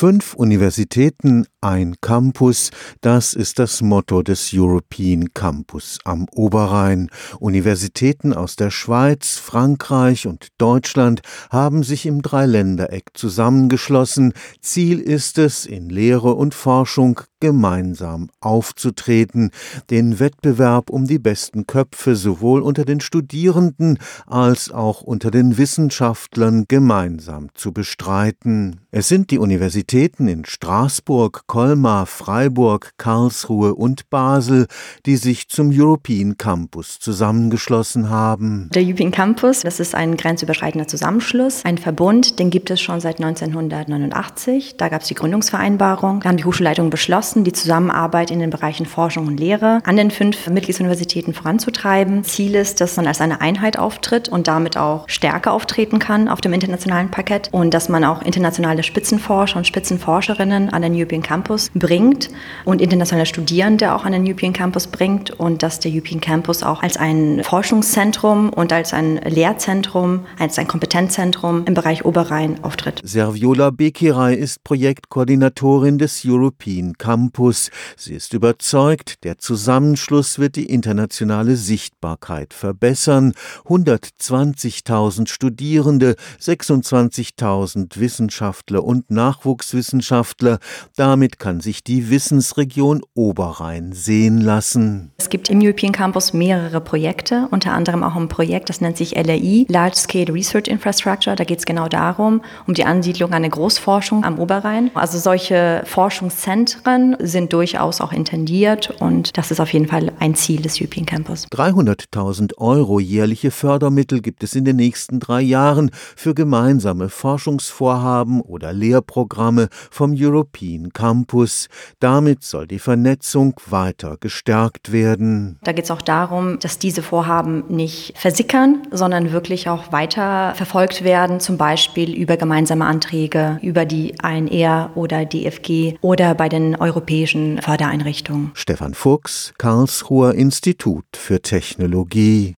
Fünf Universitäten, ein Campus, das ist das Motto des European Campus am Oberrhein. Universitäten aus der Schweiz, Frankreich und Deutschland haben sich im Dreiländereck zusammengeschlossen. Ziel ist es, in Lehre und Forschung gemeinsam aufzutreten, den Wettbewerb um die besten Köpfe sowohl unter den Studierenden als auch unter den Wissenschaftlern gemeinsam zu bestreiten. Es sind die Universitäten in Straßburg, Colmar, Freiburg, Karlsruhe und Basel, die sich zum European Campus zusammengeschlossen haben. Der European Campus, das ist ein grenzüberschreitender Zusammenschluss, ein Verbund, den gibt es schon seit 1989. Da gab es die Gründungsvereinbarung. Da haben die Hochschulleitungen beschlossen, beschlossen, die Zusammenarbeit in den Bereichen Forschung und Lehre an den fünf Mitgliedsuniversitäten voranzutreiben. Ziel ist, dass man als eine Einheit auftritt und damit auch stärker auftreten kann auf dem internationalen Parkett und dass man auch internationale Spitzenforscher und Spitzenforscherinnen an den European Campus bringt und internationale Studierende auch an den European Campus bringt und dass der European Campus auch als ein Forschungszentrum und als ein Lehrzentrum, als ein Kompetenzzentrum im Bereich Oberrhein auftritt. Serviola Bekiray ist Projektkoordinatorin des European Campus. Campus. Sie ist überzeugt, der Zusammenschluss wird die internationale Sichtbarkeit verbessern. 120.000 Studierende, 26.000 Wissenschaftler und Nachwuchswissenschaftler. Damit kann sich die Wissensregion Oberrhein sehen lassen. Es gibt im European Campus mehrere Projekte, unter anderem auch ein Projekt, das nennt sich LRI, Large Scale Research Infrastructure. Da geht es genau darum, um die Ansiedlung einer Großforschung am Oberrhein. Also solche Forschungszentren sind durchaus auch intendiert und das ist auf jeden Fall ein Ziel des European Campus. 300.000 Euro jährliche Fördermittel gibt es in den nächsten drei Jahren für gemeinsame Forschungsvorhaben oder Lehrprogramme vom European Campus. Damit soll die Vernetzung weiter gestärkt werden. Da geht es auch darum, dass diese Vorhaben nicht versickern, sondern wirklich auch weiter verfolgt werden, zum Beispiel über gemeinsame Anträge, über die ANR oder DFG oder bei den Euro europäischen Fördereinrichtungen. Stefan Fuchs, Karlsruher Institut für Technologie.